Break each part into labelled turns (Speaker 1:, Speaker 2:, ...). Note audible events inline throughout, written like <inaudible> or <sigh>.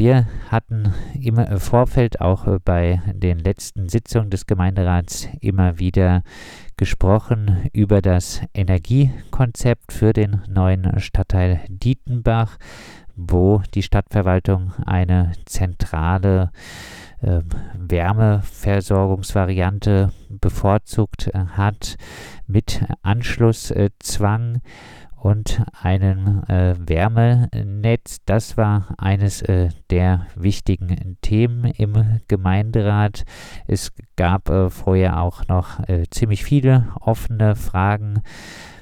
Speaker 1: wir hatten im Vorfeld auch bei den letzten Sitzungen des Gemeinderats immer wieder gesprochen über das Energiekonzept für den neuen Stadtteil Dietenbach, wo die Stadtverwaltung eine zentrale äh, Wärmeversorgungsvariante bevorzugt äh, hat mit Anschlusszwang und einem äh, Wärmenetz. Das war eines äh, der wichtigen Themen im Gemeinderat. Es gab äh, vorher auch noch äh, ziemlich viele offene Fragen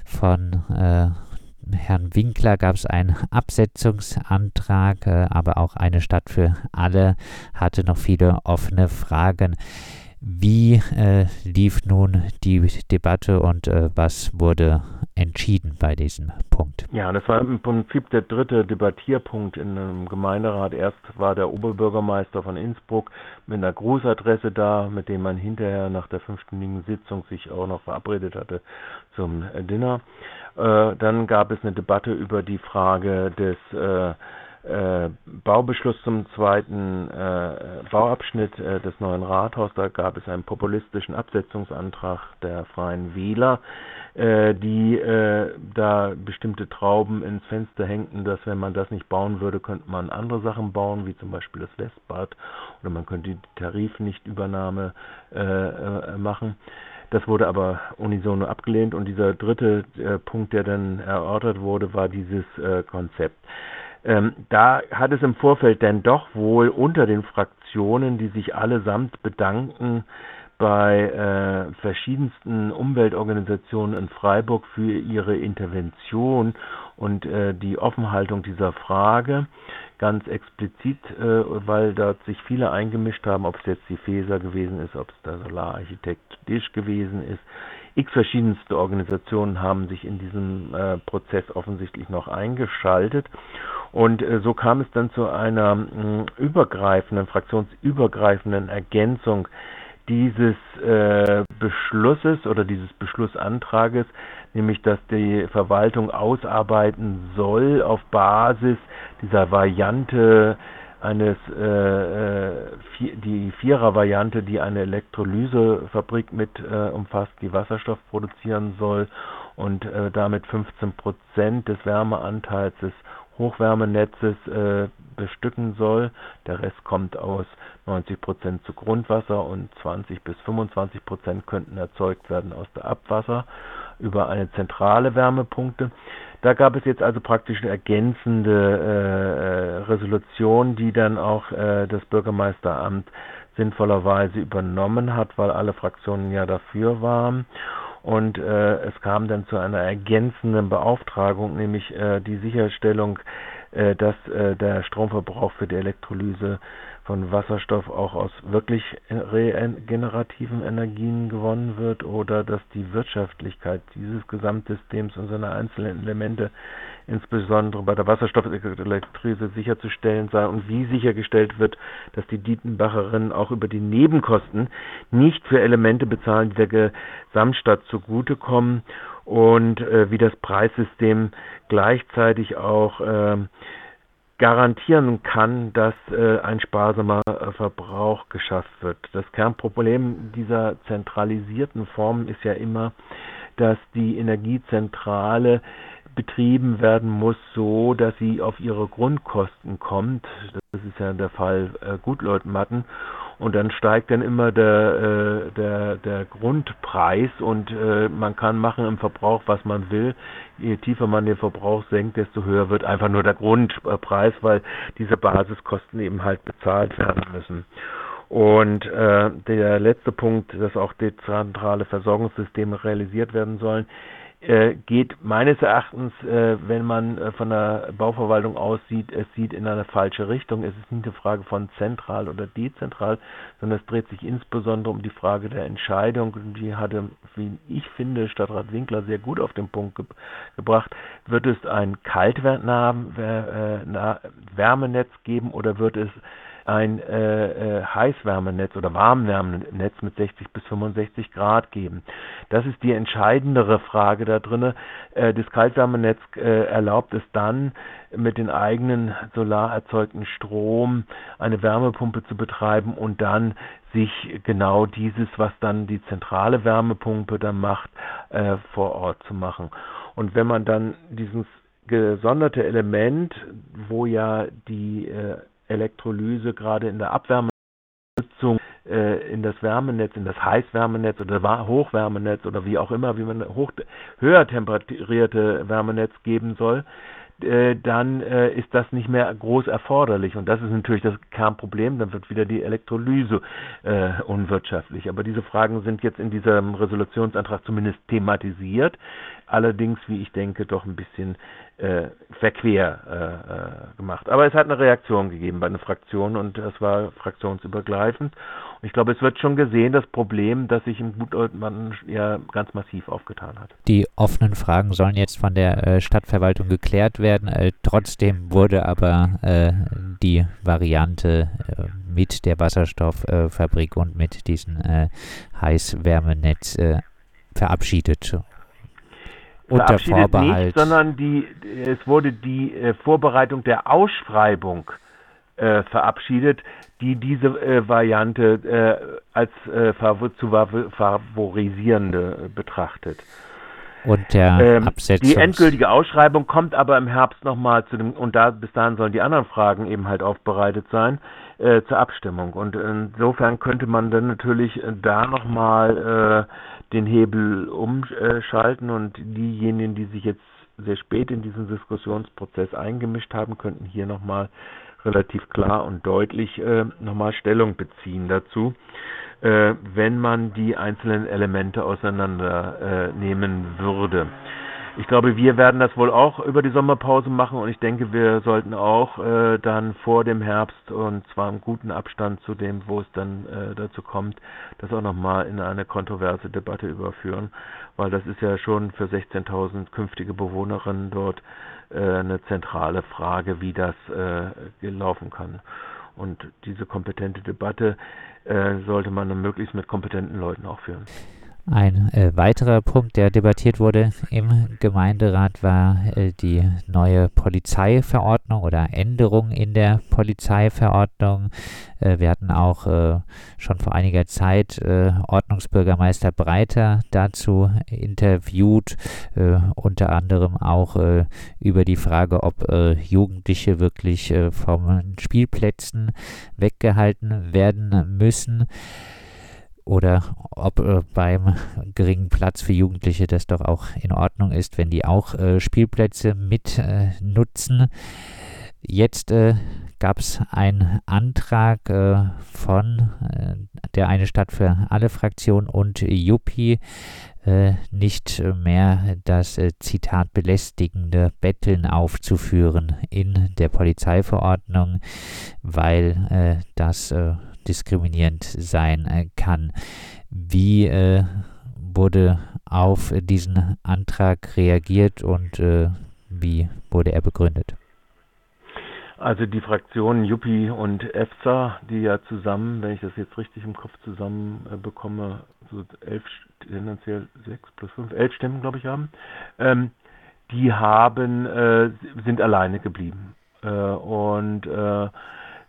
Speaker 1: von äh, Herrn Winkler gab es einen Absetzungsantrag, äh, aber auch eine Stadt für alle hatte noch viele offene Fragen. Wie äh, lief nun die Debatte und äh, was wurde entschieden bei diesem Punkt?
Speaker 2: Ja, das war im Prinzip der dritte Debattierpunkt in einem Gemeinderat. Erst war der Oberbürgermeister von Innsbruck mit einer Grußadresse da, mit dem man hinterher nach der fünfstündigen Sitzung sich auch noch verabredet hatte zum Dinner. Äh, dann gab es eine Debatte über die Frage des äh, Baubeschluss zum zweiten äh, Bauabschnitt äh, des neuen Rathaus. Da gab es einen populistischen Absetzungsantrag der Freien Wähler, äh, die äh, da bestimmte Trauben ins Fenster hängten, dass wenn man das nicht bauen würde, könnte man andere Sachen bauen, wie zum Beispiel das Westbad oder man könnte die Tarifnichtübernahme äh, machen. Das wurde aber unisono abgelehnt und dieser dritte Punkt, der dann erörtert wurde, war dieses Konzept. Ähm, da hat es im Vorfeld denn doch wohl unter den Fraktionen, die sich allesamt bedanken, bei äh, verschiedensten Umweltorganisationen in Freiburg für ihre Intervention und äh, die Offenhaltung dieser Frage ganz explizit, äh, weil dort sich viele eingemischt haben, ob es jetzt die FESA gewesen ist, ob es der Solararchitekt Disch gewesen ist. X verschiedenste Organisationen haben sich in diesem äh, Prozess offensichtlich noch eingeschaltet. Und äh, so kam es dann zu einer mh, übergreifenden, fraktionsübergreifenden Ergänzung dieses äh, Beschlusses oder dieses Beschlussantrages, nämlich dass die Verwaltung ausarbeiten soll auf Basis dieser Variante eines äh, äh vier, die Vierer-Variante, die eine Elektrolysefabrik mit äh, umfasst, die Wasserstoff produzieren soll und äh, damit 15 Prozent des Wärmeanteils des Hochwärmenetzes äh, bestücken soll. Der Rest kommt aus 90 Prozent zu Grundwasser und 20 bis 25 Prozent könnten erzeugt werden aus der Abwasser über eine zentrale Wärmepunkte. Da gab es jetzt also praktisch eine ergänzende äh, äh, Resolution, die dann auch äh, das Bürgermeisteramt sinnvollerweise übernommen hat, weil alle Fraktionen ja dafür waren. Und äh, es kam dann zu einer ergänzenden Beauftragung, nämlich äh, die Sicherstellung, dass äh, der Stromverbrauch für die Elektrolyse von Wasserstoff auch aus wirklich regenerativen Energien gewonnen wird oder dass die Wirtschaftlichkeit dieses Gesamtsystems und seiner einzelnen Elemente insbesondere bei der Wasserstoffelektrolyse sicherzustellen sei und wie sichergestellt wird, dass die Dietenbacherinnen auch über die Nebenkosten nicht für Elemente bezahlen, die der Gesamtstadt zugutekommen und äh, wie das Preissystem gleichzeitig auch äh, garantieren kann, dass äh, ein sparsamer äh, Verbrauch geschafft wird. Das Kernproblem dieser zentralisierten Form ist ja immer, dass die Energiezentrale betrieben werden muss, so dass sie auf ihre Grundkosten kommt. Das ist ja der Fall äh, Gutleutmatten und dann steigt dann immer der, äh, der, der Grundpreis und äh, man kann machen im Verbrauch, was man will. Je tiefer man den Verbrauch senkt, desto höher wird einfach nur der Grundpreis, weil diese Basiskosten eben halt bezahlt werden müssen. Und äh, der letzte Punkt, dass auch dezentrale Versorgungssysteme realisiert werden sollen, geht meines Erachtens, äh, wenn man äh, von der Bauverwaltung aussieht, es sieht in eine falsche Richtung. Es ist nicht eine Frage von zentral oder dezentral, sondern es dreht sich insbesondere um die Frage der Entscheidung. Die hatte, wie ich finde, Stadtrat Winkler sehr gut auf den Punkt ge gebracht. Wird es ein Kaltwärmenetz geben oder wird es ein äh, äh, Heißwärmenetz oder Warmwärmenetz mit 60 bis 65 Grad geben. Das ist die entscheidendere Frage da drin. Äh, das Kaltwärmenetz äh, erlaubt es dann, mit den eigenen solar erzeugten Strom eine Wärmepumpe zu betreiben und dann sich genau dieses, was dann die zentrale Wärmepumpe dann macht, äh, vor Ort zu machen. Und wenn man dann dieses gesonderte Element, wo ja die äh, Elektrolyse gerade in der Abwärmenutzung äh, in das Wärmenetz, in das Heißwärmenetz oder Hochwärmenetz oder wie auch immer, wie man hoch, höher temperierte Wärmenetz geben soll, äh, dann äh, ist das nicht mehr groß erforderlich. Und das ist natürlich das Kernproblem. Dann wird wieder die Elektrolyse äh, unwirtschaftlich. Aber diese Fragen sind jetzt in diesem Resolutionsantrag zumindest thematisiert. Allerdings, wie ich denke, doch ein bisschen äh, verquer äh, äh, gemacht. Aber es hat eine Reaktion gegeben bei den Fraktionen und das war fraktionsübergreifend. Und ich glaube, es wird schon gesehen, das Problem, das sich im Gutmann ja ganz massiv aufgetan hat.
Speaker 1: Die offenen Fragen sollen jetzt von der äh, Stadtverwaltung geklärt werden. Äh, trotzdem wurde aber äh, die Variante mit der Wasserstofffabrik und mit diesem Heißwärmenetz äh, verabschiedet
Speaker 2: unter Vorbehalt. Nicht, sondern die, es wurde die Vorbereitung der Ausschreibung äh, verabschiedet, die diese äh, Variante äh, als äh, zu favorisierende betrachtet.
Speaker 1: Und der ähm,
Speaker 2: Absetzungs Die endgültige Ausschreibung kommt aber im Herbst nochmal zu dem, und da bis dahin sollen die anderen Fragen eben halt aufbereitet sein, äh, zur Abstimmung. Und insofern könnte man dann natürlich da nochmal äh, den Hebel umschalten und diejenigen, die sich jetzt sehr spät in diesen Diskussionsprozess eingemischt haben, könnten hier nochmal relativ klar und deutlich äh, nochmal Stellung beziehen dazu, äh, wenn man die einzelnen Elemente auseinandernehmen äh, würde. Ich glaube, wir werden das wohl auch über die Sommerpause machen und ich denke, wir sollten auch äh, dann vor dem Herbst und zwar im guten Abstand zu dem, wo es dann äh, dazu kommt, das auch nochmal in eine kontroverse Debatte überführen, weil das ist ja schon für 16.000 künftige Bewohnerinnen dort äh, eine zentrale Frage, wie das äh, laufen kann. Und diese kompetente Debatte äh, sollte man möglichst mit kompetenten Leuten auch führen.
Speaker 1: Ein äh, weiterer Punkt, der debattiert wurde im Gemeinderat, war äh, die neue Polizeiverordnung oder Änderung in der Polizeiverordnung. Äh, wir hatten auch äh, schon vor einiger Zeit äh, Ordnungsbürgermeister Breiter dazu interviewt, äh, unter anderem auch über die Frage, ob Jugendliche wirklich von Spielplätzen weggehalten werden müssen oder ob äh, beim geringen Platz für Jugendliche das doch auch in Ordnung ist, wenn die auch äh, Spielplätze mit äh, nutzen. Jetzt äh, gab es einen Antrag äh, von äh, der eine Stadt für alle Fraktionen und Juppie, nicht mehr das Zitat belästigende Betteln aufzuführen in der Polizeiverordnung, weil das diskriminierend sein äh, kann. Wie äh, wurde auf diesen Antrag reagiert und äh, wie wurde er begründet?
Speaker 2: Also die Fraktionen Juppie und EFSA, die ja zusammen, wenn ich das jetzt richtig im Kopf zusammen äh, bekomme, so elf, tendenziell sechs plus fünf, elf Stimmen, glaube ich, haben, ähm, die haben, äh, sind alleine geblieben. Äh, und äh,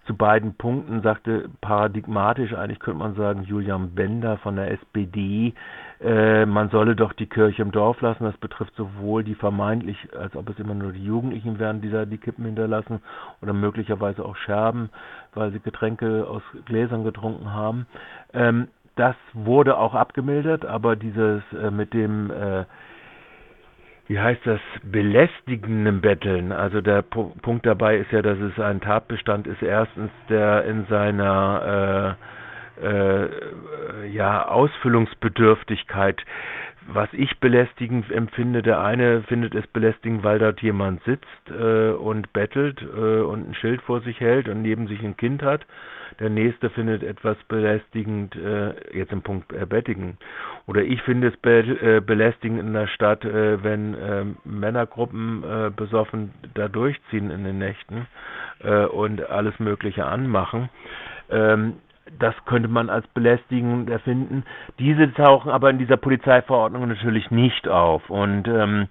Speaker 2: zu beiden Punkten sagte paradigmatisch eigentlich könnte man sagen Julian Bender von der SPD, äh, man solle doch die Kirche im Dorf lassen. Das betrifft sowohl die vermeintlich, als ob es immer nur die Jugendlichen wären, die da die Kippen hinterlassen oder möglicherweise auch Scherben, weil sie Getränke aus Gläsern getrunken haben. Ähm, das wurde auch abgemildert, aber dieses äh, mit dem äh, wie heißt das, belästigenden Betteln. Also der P Punkt dabei ist ja, dass es ein Tatbestand ist, erstens, der in seiner äh, äh, ja, Ausfüllungsbedürftigkeit, was ich belästigend empfinde, der eine findet es belästigend, weil dort jemand sitzt äh, und bettelt äh, und ein Schild vor sich hält und neben sich ein Kind hat der nächste findet etwas belästigend, äh, jetzt im Punkt äh, bettigen. Oder ich finde es be äh, belästigend in der Stadt, äh, wenn äh, Männergruppen äh, besoffen da durchziehen in den Nächten. äh, und alles Mögliche anmachen. Ähm, das könnte man als belästigend erfinden. Diese tauchen aber in dieser Polizeiverordnung natürlich nicht auf. Und ähm,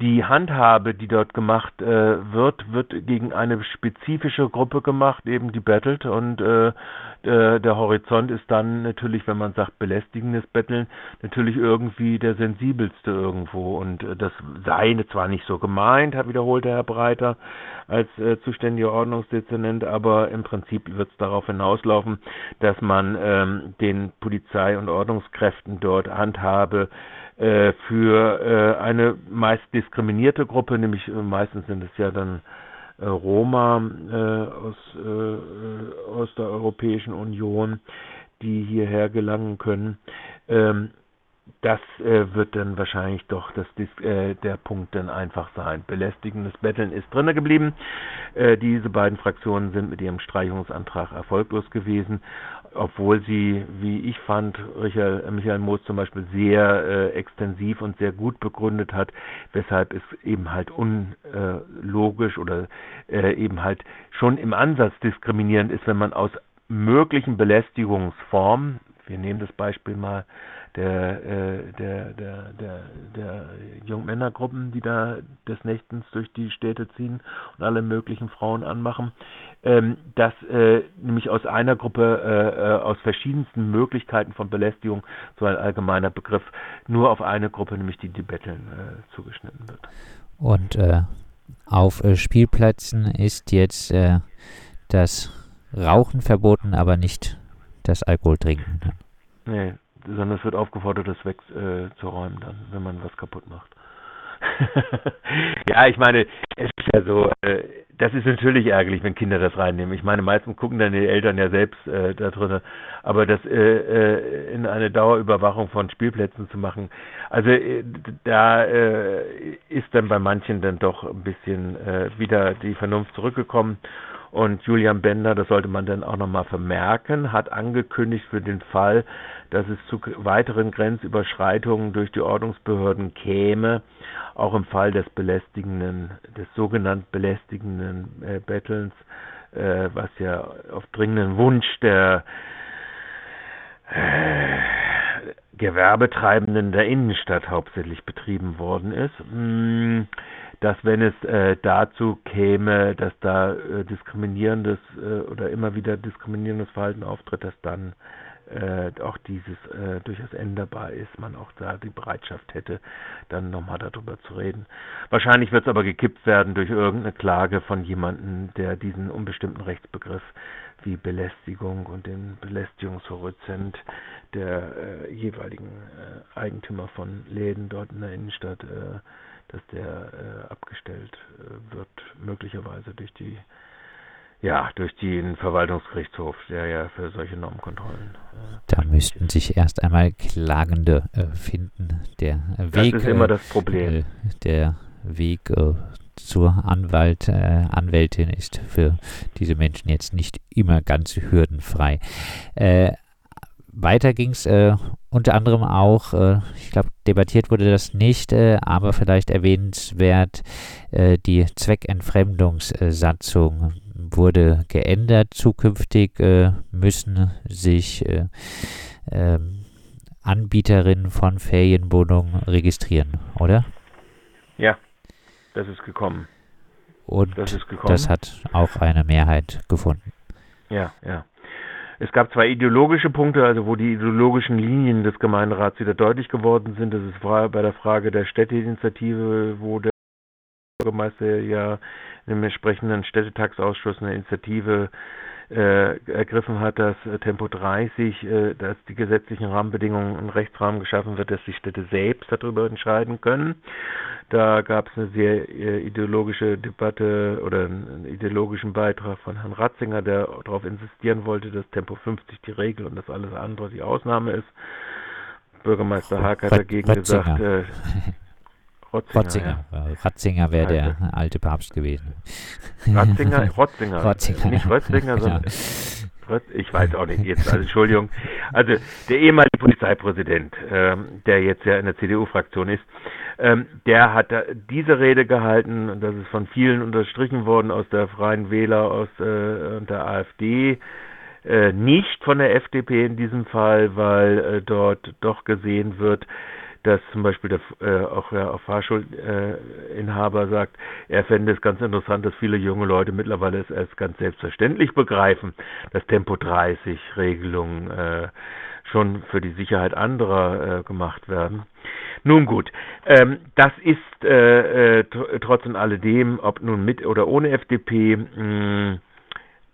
Speaker 2: die Handhabe, die dort gemacht äh, wird, wird gegen eine spezifische Gruppe gemacht, eben die bettelt und äh, äh, der Horizont ist dann natürlich, wenn man sagt belästigendes Betteln, natürlich irgendwie der sensibelste irgendwo und äh, das sei zwar nicht so gemeint, hat wiederholte Herr Breiter als äh, zuständiger Ordnungsdezernent, aber im Prinzip wird es darauf hinauslaufen, dass man ähm, den Polizei- und Ordnungskräften dort Handhabe äh, für äh, eine meist diskriminierte Gruppe, nämlich äh, meistens sind es ja dann äh, Roma äh, aus, aus der Europäischen Union, die hierher gelangen können. Ähm, das äh, wird dann wahrscheinlich doch das, äh, der Punkt dann einfach sein. Belästigendes Betteln ist drinne geblieben. Äh, diese beiden Fraktionen sind mit ihrem Streichungsantrag erfolglos gewesen obwohl sie, wie ich fand, Michael, Michael Moos zum Beispiel sehr äh, extensiv und sehr gut begründet hat, weshalb es eben halt unlogisch äh, oder äh, eben halt schon im Ansatz diskriminierend ist, wenn man aus möglichen Belästigungsformen, wir nehmen das Beispiel mal der, äh, der, der, der, der Jungmännergruppen, die da des Nächtens durch die Städte ziehen und alle möglichen Frauen anmachen, ähm, dass äh, nämlich aus einer Gruppe, äh, äh aus verschiedensten Möglichkeiten von Belästigung, so ein allgemeiner Begriff, nur auf eine Gruppe, nämlich die Betteln, äh, zugeschnitten wird.
Speaker 1: Und äh, auf Spielplätzen ist jetzt das Rauchen verboten, aber nicht das Alkoholtrinken.
Speaker 2: Nee, sondern es wird aufgefordert, das wegzuräumen äh, dann, wenn man was kaputt macht. <laughs> ja, ich meine, es ist ja so, äh, das ist natürlich ärgerlich, wenn Kinder das reinnehmen. Ich meine, meistens gucken dann die Eltern ja selbst äh, da drin, aber das äh, äh, in eine Dauerüberwachung von Spielplätzen zu machen, also äh, da äh, ist dann bei manchen dann doch ein bisschen äh, wieder die Vernunft zurückgekommen und Julian Bender, das sollte man dann auch nochmal vermerken, hat angekündigt für den Fall, dass es zu weiteren Grenzüberschreitungen durch die Ordnungsbehörden käme, auch im Fall des belästigenden, des sogenannten belästigenden äh, Bettelns, äh, was ja auf dringenden Wunsch der äh, Gewerbetreibenden der Innenstadt hauptsächlich betrieben worden ist. Mh, hm, dass wenn es äh, dazu käme, dass da äh, diskriminierendes äh, oder immer wieder diskriminierendes Verhalten auftritt, dass dann äh, auch dieses äh, durchaus änderbar ist, man auch da die Bereitschaft hätte, dann nochmal darüber zu reden. Wahrscheinlich wird es aber gekippt werden durch irgendeine Klage von jemandem, der diesen unbestimmten Rechtsbegriff wie Belästigung und den Belästigungshorizont der äh, jeweiligen äh, Eigentümer von Läden dort in der Innenstadt äh, dass der äh, abgestellt wird, möglicherweise durch die ja, durch den Verwaltungsgerichtshof, der ja für solche Normkontrollen.
Speaker 1: Äh, da müssten sich erst einmal Klagende äh, finden. Der Weg.
Speaker 2: Das ist immer das Problem. Äh,
Speaker 1: der Weg äh, zur Anwalt, Anwältin ist für diese Menschen jetzt nicht immer ganz hürdenfrei. weiter ging es unter anderem auch, äh, ich glaube, debattiert wurde das nicht, äh, aber vielleicht erwähnenswert, äh, die Zweckentfremdungssatzung wurde geändert. Zukünftig äh, müssen sich äh, ähm, Anbieterinnen von Ferienwohnungen registrieren, oder?
Speaker 2: Ja, das ist gekommen.
Speaker 1: Und das, gekommen. das hat auch eine Mehrheit gefunden.
Speaker 2: Ja, ja. Es gab zwei ideologische Punkte, also wo die ideologischen Linien des Gemeinderats wieder deutlich geworden sind. Das ist bei der Frage der Städteinitiative, wo der Bürgermeister ja im entsprechenden Städtetagsausschuss eine Initiative äh, ergriffen hat, dass äh, Tempo 30, äh, dass die gesetzlichen Rahmenbedingungen und Rechtsrahmen geschaffen wird, dass die Städte selbst darüber entscheiden können. Da gab es eine sehr äh, ideologische Debatte oder einen ideologischen Beitrag von Herrn Ratzinger, der darauf insistieren wollte, dass Tempo 50 die Regel und das alles andere die Ausnahme ist. Bürgermeister Haag hat dagegen gesagt, äh, <laughs>
Speaker 1: Rotzinger. Rotzinger, ja. Ratzinger wäre der alte Papst gewesen.
Speaker 2: Ratzinger, <laughs> Rotzinger. Rotzinger. Nicht Rotzinger, sondern ich weiß auch nicht jetzt, also Entschuldigung. Also der ehemalige Polizeipräsident, ähm, der jetzt ja in der CDU-Fraktion ist, ähm, der hat diese Rede gehalten, und das ist von vielen unterstrichen worden aus der Freien Wähler, aus äh, der AfD, äh, nicht von der FDP in diesem Fall, weil äh, dort doch gesehen wird, dass zum Beispiel der, äh, auch auch Fahrschulinhaber äh, sagt, er fände es ganz interessant, dass viele junge Leute mittlerweile es als ganz selbstverständlich begreifen, dass Tempo 30 Regelungen äh, schon für die Sicherheit anderer äh, gemacht werden. Nun gut, ähm, das ist äh, äh, trotz alledem, ob nun mit oder ohne FDP, mh,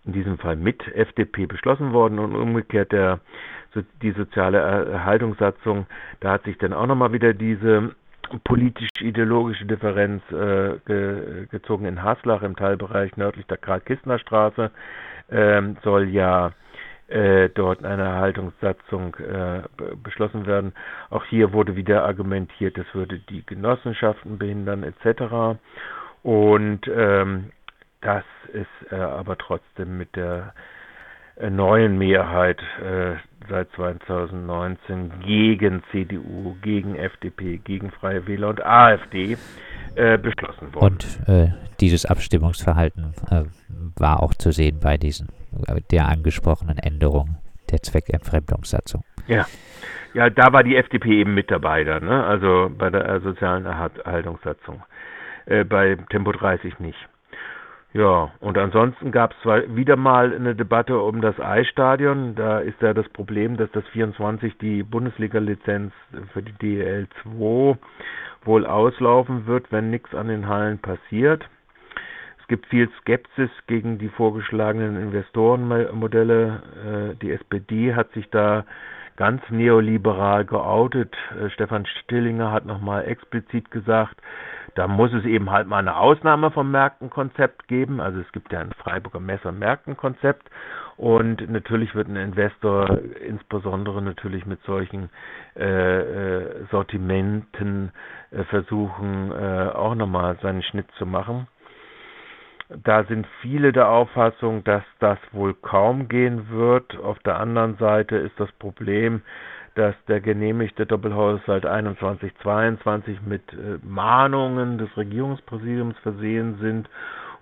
Speaker 2: in diesem Fall mit FDP beschlossen worden und umgekehrt der die soziale Erhaltungssatzung, da hat sich dann auch nochmal wieder diese politisch-ideologische Differenz äh, ge gezogen in Haslach im Teilbereich nördlich der Karl-Kistner-Straße ähm, soll ja äh, dort eine Erhaltungssatzung äh, beschlossen werden. Auch hier wurde wieder argumentiert, das würde die Genossenschaften behindern etc. Und ähm, das ist äh, aber trotzdem mit der neuen Mehrheit äh, seit 2019 gegen CDU, gegen FDP, gegen Freie Wähler und AfD äh, beschlossen worden.
Speaker 1: Und äh, dieses Abstimmungsverhalten äh, war auch zu sehen bei diesen äh, der angesprochenen Änderung der Zweckentfremdungssatzung.
Speaker 2: Ja. Ja, da war die FDP eben mit dabei dann, ne? also bei der sozialen Erhaltungssatzung. bei Tempo 30 nicht. Ja, und ansonsten gab es wieder mal eine Debatte um das Eisstadion. Da ist ja das Problem, dass das 24 die Bundesliga-Lizenz für die DL 2 wohl auslaufen wird, wenn nichts an den Hallen passiert. Es gibt viel Skepsis gegen die vorgeschlagenen Investorenmodelle. Äh, die SPD hat sich da ganz neoliberal geoutet. Äh, Stefan Stillinger hat nochmal explizit gesagt, da muss es eben halt mal eine Ausnahme vom Märktenkonzept geben. Also es gibt ja ein Freiburger Messer Märktenkonzept und natürlich wird ein Investor insbesondere natürlich mit solchen äh, äh, Sortimenten äh, versuchen, äh, auch nochmal seinen Schnitt zu machen. Da sind viele der Auffassung, dass das wohl kaum gehen wird. Auf der anderen Seite ist das Problem, dass der genehmigte Doppelhaushalt 21-22 mit äh, Mahnungen des Regierungspräsidiums versehen sind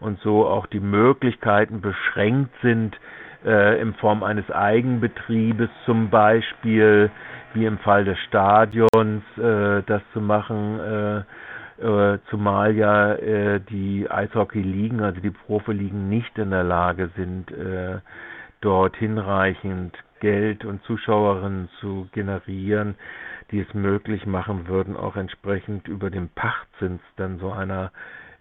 Speaker 2: und so auch die Möglichkeiten beschränkt sind, äh, in Form eines Eigenbetriebes zum Beispiel, wie im Fall des Stadions, äh, das zu machen, äh, äh zumal ja äh, die Eishockey-Ligen, also die Profiligen, nicht in der Lage sind, dort hinreichend Geld und Zuschauerinnen zu generieren, die es möglich machen würden, auch entsprechend über den Pachtzins dann so einer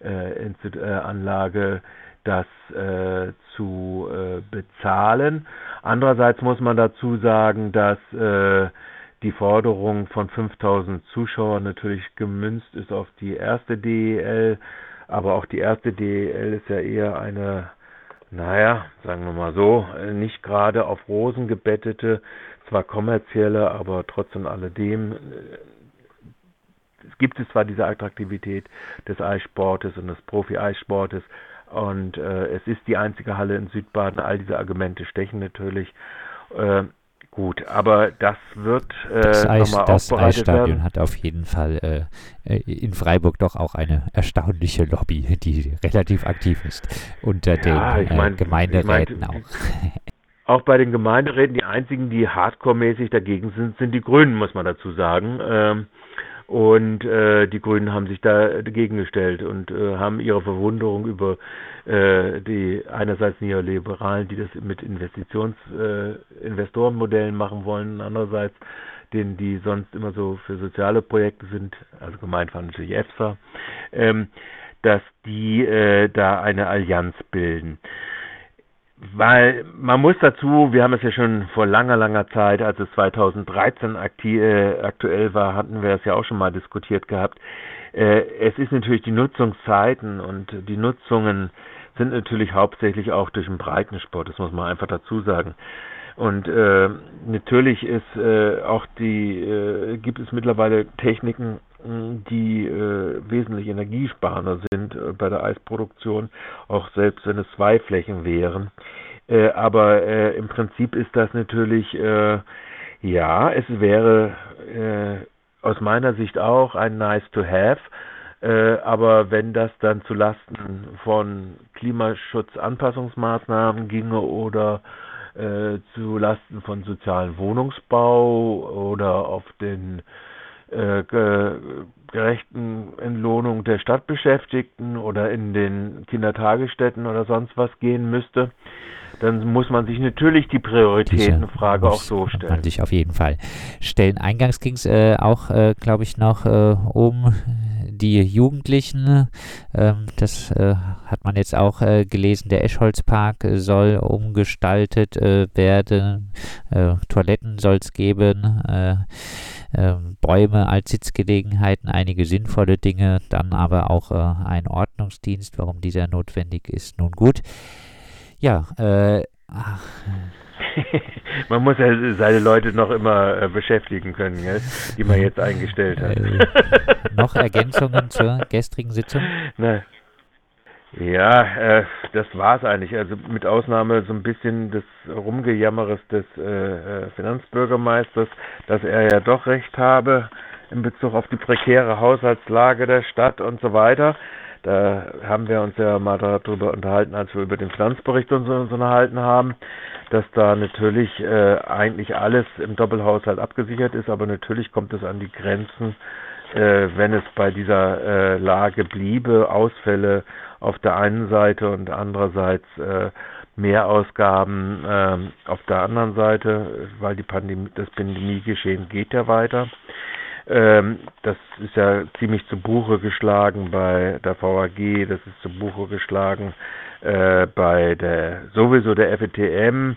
Speaker 2: äh, äh, Anlage das äh, zu äh, bezahlen. Andererseits muss man dazu sagen, dass äh, die Forderung von 5000 Zuschauern natürlich gemünzt ist auf die erste DEL, aber auch die erste DEL ist ja eher eine naja, sagen wir mal so, äh, nicht gerade auf Rosen gebettete, zwar kommerzielle, aber trotzdem alledem äh, es gibt es zwar diese Attraktivität des Eissportes und des Profi-Eissportes und äh, es ist die einzige Halle in Südbaden, all diese Argumente stechen natürlich. Äh, Gut, aber das wird äh,
Speaker 1: das, Eis, das Eisstadion werden. hat auf jeden Fall äh, äh, in Freiburg doch auch eine erstaunliche Lobby, die relativ aktiv ist unter ja, den ich mein, Gemeinderäten ich mein, auch. <laughs>
Speaker 2: Auch bei den Gemeinderäten, die einzigen, die hardcore-mäßig dagegen sind, sind die Grünen, muss man dazu sagen. Ähm, und äh, die Grünen haben sich da dagegen gestellt und äh, haben ihre Verwunderung über äh, die einerseits Neoliberalen, die das mit Investitions äh, Investorenmodellen machen wollen, andererseits denen, die sonst immer so für soziale Projekte sind, also gemeint war natürlich EFSA, ähm, dass die äh, da eine Allianz bilden. Weil man muss dazu, wir haben es ja schon vor langer, langer Zeit, als es 2013 akti äh, aktuell war, hatten wir es ja auch schon mal diskutiert gehabt. Äh, es ist natürlich die Nutzungszeiten und die Nutzungen sind natürlich hauptsächlich auch durch den Breitensport, das muss man einfach dazu sagen. Und äh, natürlich ist äh, auch die, äh, gibt es mittlerweile Techniken, die äh, wesentlich energiesparender sind äh, bei der Eisproduktion, auch selbst wenn es zwei Flächen wären. Äh, aber äh, im Prinzip ist das natürlich, äh, ja, es wäre äh, aus meiner Sicht auch ein Nice to Have. Äh, aber wenn das dann zu Lasten von Klimaschutzanpassungsmaßnahmen ginge oder zu Lasten von sozialen Wohnungsbau oder auf den gerechten Entlohnung der Stadtbeschäftigten oder in den Kindertagesstätten oder sonst was gehen müsste, dann muss man sich natürlich die Prioritätenfrage auch so stellen. Man
Speaker 1: sich auf jeden Fall stellen. Eingangs ging es äh, auch, äh, glaube ich, noch äh, um die Jugendlichen. Ähm, das äh, hat man jetzt auch äh, gelesen. Der Eschholzpark soll umgestaltet äh, werden. Toiletten soll es geben. Ähm, Bäume als Sitzgelegenheiten, einige sinnvolle Dinge, dann aber auch ein Ordnungsdienst, warum dieser notwendig ist. Nun gut. Ja, äh, ach. <laughs>
Speaker 2: man muss ja seine Leute noch immer äh, beschäftigen können, gell? die man jetzt eingestellt hat. Äh,
Speaker 1: noch Ergänzungen zur gestrigen Sitzung?
Speaker 2: Na, ja, äh, das es eigentlich. Also mit Ausnahme so ein bisschen des Rumgejammeres des äh, äh, Finanzbürgermeisters, dass er ja doch recht habe in Bezug auf die prekäre Haushaltslage der Stadt und so weiter. Da haben wir uns ja mal darüber unterhalten, als wir über den Finanzbericht uns, uns unterhalten haben, dass da natürlich äh, eigentlich alles im Doppelhaushalt abgesichert ist, aber natürlich kommt es an die Grenzen, äh, wenn es bei dieser äh, Lage bliebe, Ausfälle auf der einen Seite und andererseits äh, Mehrausgaben äh, auf der anderen Seite, weil die Pandemie, das Pandemiegeschehen geht ja weiter. Ähm, das ist ja ziemlich zu Buche geschlagen bei der VAG, das ist zu Buche geschlagen äh, bei der sowieso der FETM,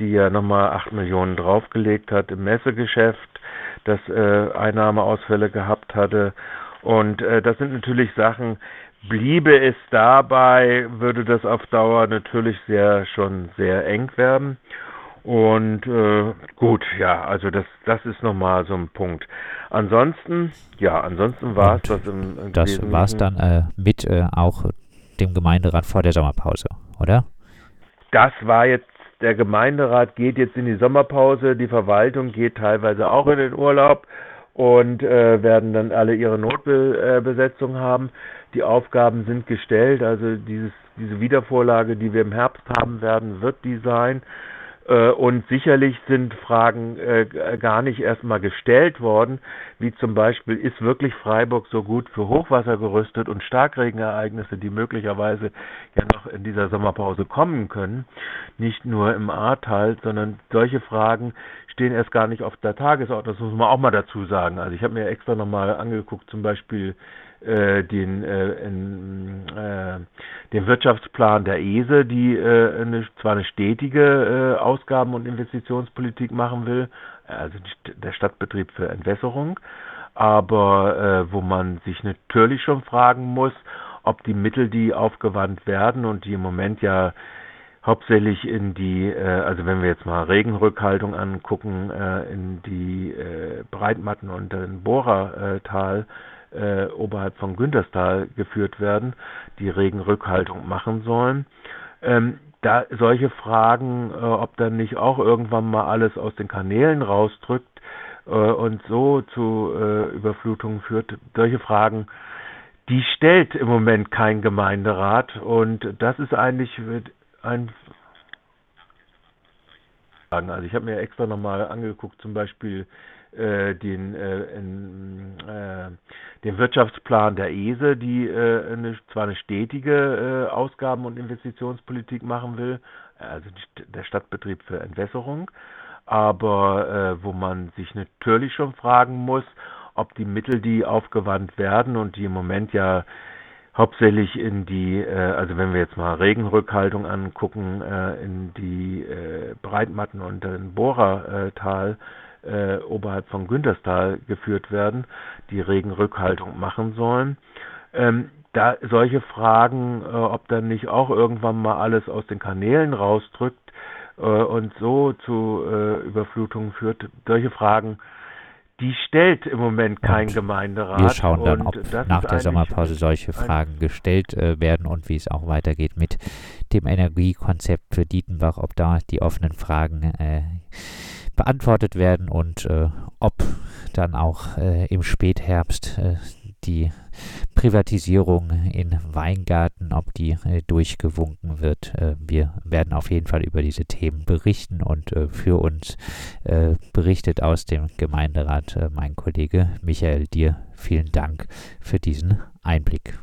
Speaker 2: die ja nochmal 8 Millionen draufgelegt hat im Messegeschäft, das äh, Einnahmeausfälle gehabt hatte. Und äh, das sind natürlich Sachen, bliebe es dabei, würde das auf Dauer natürlich sehr schon sehr eng werden. Und äh, gut, ja, also das, das ist nochmal so ein Punkt. Ansonsten, ja, ansonsten war es das im,
Speaker 1: Das war es dann äh, mit äh, auch dem Gemeinderat vor der Sommerpause, oder?
Speaker 2: Das war jetzt, der Gemeinderat geht jetzt in die Sommerpause, die Verwaltung geht teilweise auch in den Urlaub und äh, werden dann alle ihre Notbesetzung haben. Die Aufgaben sind gestellt, also dieses, diese Wiedervorlage, die wir im Herbst haben werden, wird die sein. Äh, und sicherlich sind Fragen äh, gar nicht erstmal gestellt worden, wie zum Beispiel, ist wirklich Freiburg so gut für Hochwasser gerüstet und Starkregenereignisse, die möglicherweise ja noch in dieser Sommerpause kommen können, nicht nur im Ahrtal, sondern solche Fragen stehen erst gar nicht auf der Tagesordnung. Das muss man auch mal dazu sagen. Also ich habe mir extra nochmal angeguckt, zum Beispiel äh, den, äh, in, äh, den Wirtschaftsplan der ESE, die äh, eine, zwar eine stetige äh, Ausgaben- und Investitionspolitik machen will, also der Stadtbetrieb für Entwässerung, aber äh, wo man sich natürlich schon fragen muss, ob die Mittel, die aufgewandt werden und die im Moment ja hauptsächlich in die, äh, also wenn wir jetzt mal Regenrückhaltung angucken, äh, in die äh, Breitmatten und den Bohrertal äh, oberhalb von Günterstal geführt werden, die Regenrückhaltung machen sollen. Ähm, da solche Fragen, äh, ob dann nicht auch irgendwann mal alles aus den Kanälen rausdrückt äh, und so zu äh, Überflutungen führt, solche Fragen, die stellt im Moment kein Gemeinderat und das ist eigentlich ein also ich habe mir extra nochmal angeguckt, zum Beispiel äh, den, äh, in, äh, den Wirtschaftsplan der ESE, die äh, eine, zwar eine stetige äh, Ausgaben- und Investitionspolitik machen will, also die, der Stadtbetrieb für Entwässerung, aber wo man sich natürlich schon fragen muss, ob die Mittel, die aufgewandt werden und die im Moment ja hauptsächlich in die, äh, also wenn wir jetzt mal Regenrückhaltung angucken, äh, in die äh, Breitmatten und den Bohrertal äh, oberhalb von Günterstal geführt werden, die Regenrückhaltung machen sollen. Ähm, da solche Fragen, äh, ob dann nicht auch irgendwann mal alles aus den Kanälen rausdrückt äh, und so zu äh, Überflutungen führt, solche Fragen, die stellt im Moment kein und Gemeinderat.
Speaker 1: Wir schauen dann, ob nach der Sommerpause solche Fragen gestellt äh, werden und wie es auch weitergeht mit dem Energiekonzept für Dietenbach, ob da die offenen Fragen äh, beantwortet werden und äh, ob dann auch äh, im Spätherbst äh, die Privatisierung in Weingarten, ob die äh, durchgewunken wird. Äh, wir werden auf jeden Fall über diese Themen berichten und äh, für uns äh, berichtet aus dem Gemeinderat äh, mein Kollege Michael Dir. Vielen Dank für diesen Einblick.